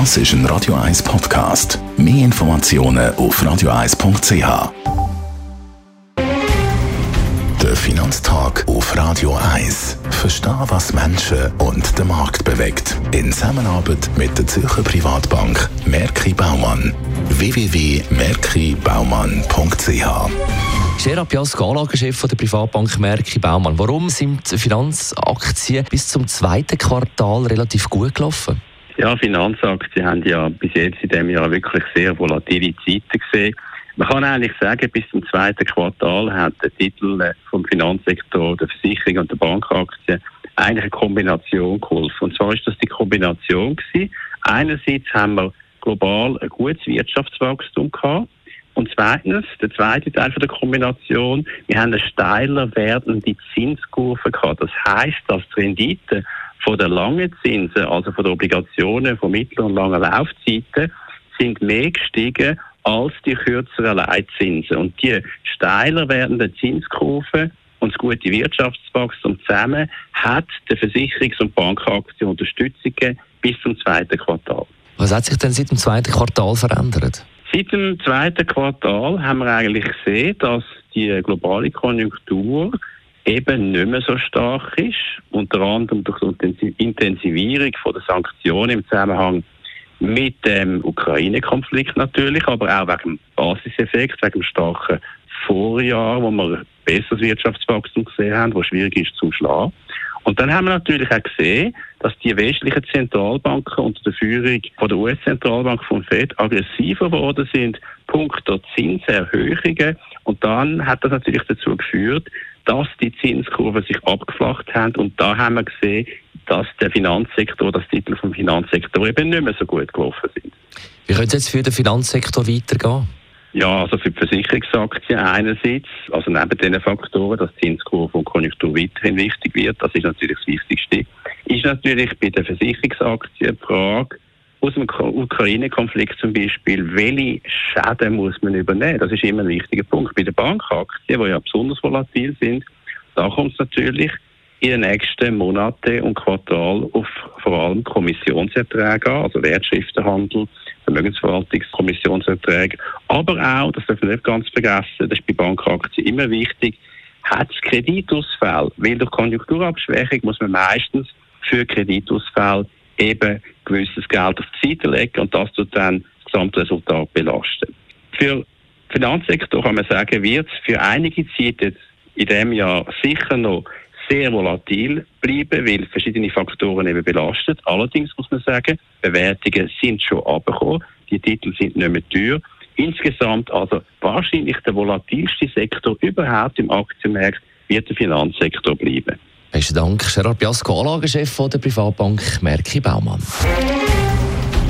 Das ist ein Radio 1 Podcast. Mehr Informationen auf radio1.ch. Der Finanztag auf Radio 1. Verstehen, was Menschen und den Markt bewegt. In Zusammenarbeit mit der Zürcher Privatbank Merki Baumann. www.merkibaumann.ch Gerard Piasco, Anlagechef der Privatbank Merki Baumann. Warum sind Finanzaktien bis zum zweiten Quartal relativ gut gelaufen? Ja, Finanzaktien haben ja bis jetzt in diesem Jahr wirklich sehr volatile Zeiten gesehen. Man kann eigentlich sagen, bis zum zweiten Quartal hat der Titel vom Finanzsektor, der Versicherung und der Bankaktien eigentlich eine Kombination geholfen. Und zwar ist das die Kombination gewesen. Einerseits haben wir global ein gutes Wirtschaftswachstum gehabt. Und zweitens, der zweite Teil von der Kombination, wir haben eine steiler werdende Zinskurve gehabt. Das heißt, dass die Rendite von der langen Zinsen, also von den Obligationen von mittleren und langen Laufzeiten, sind mehr gestiegen als die kürzeren Leitzinsen. Und die steiler werdenden Zinskurven und das gute Wirtschaftswachstum zusammen hat der Versicherungs- und Bankaktie Unterstützung bis zum zweiten Quartal. Was hat sich denn seit dem zweiten Quartal verändert? Seit dem zweiten Quartal haben wir eigentlich gesehen, dass die globale Konjunktur eben nicht mehr so stark ist, unter anderem durch die Intensivierung der Sanktionen im Zusammenhang mit dem Ukraine-Konflikt natürlich, aber auch wegen dem Basiseffekt, wegen dem starken Vorjahr, wo wir besseres Wirtschaftswachstum gesehen haben, wo schwierig ist zu schlagen. Und dann haben wir natürlich auch gesehen, dass die westlichen Zentralbanken unter der Führung von der US-Zentralbank von Fed aggressiver geworden sind, punkto Zinserhöhungen. Und dann hat das natürlich dazu geführt, dass die Zinskurven sich abgeflacht haben. Und da haben wir gesehen, dass der Finanzsektor, das Titel vom Finanzsektor eben nicht mehr so gut gelaufen sind. Wie könnte es jetzt für den Finanzsektor weitergehen? Ja, also für die Versicherungsaktien einerseits, also neben diesen Faktoren, dass Zinskurve und Konjunktur weiterhin wichtig wird, das ist natürlich das Wichtigste, ist natürlich bei den Versicherungsaktien die Frage, aus dem Ukraine-Konflikt zum Beispiel, welche Schäden muss man übernehmen? Das ist immer ein wichtiger Punkt. Bei den Bankaktien, die ja besonders volatil sind, da kommt es natürlich in den nächsten Monaten und Quartal auf vor allem Kommissionserträge an, also Wertschriftenhandel, Vermögensverwaltungskommissionserträge, aber auch, das darf man nicht ganz vergessen, das ist bei Bankaktien immer wichtig, hat es Kreditausfälle, weil durch Konjunkturabschwächung muss man meistens für Kreditausfälle eben gewisses Geld auf die Seite legen und das tut dann das Gesamtresultat belasten. Für den Finanzsektor kann man sagen, wird es für einige Zeit jetzt in diesem Jahr sicher noch sehr volatil bleiben, weil verschiedene Faktoren eben belastet. Allerdings muss man sagen, Bewertungen sind schon abgekommen, die Titel sind nicht mehr teuer. Insgesamt also wahrscheinlich der volatilste Sektor überhaupt im Aktienmarkt wird der Finanzsektor bleiben. Besten Dank, Gerard Biasco, Anlagechef der Privatbank Merki Baumann.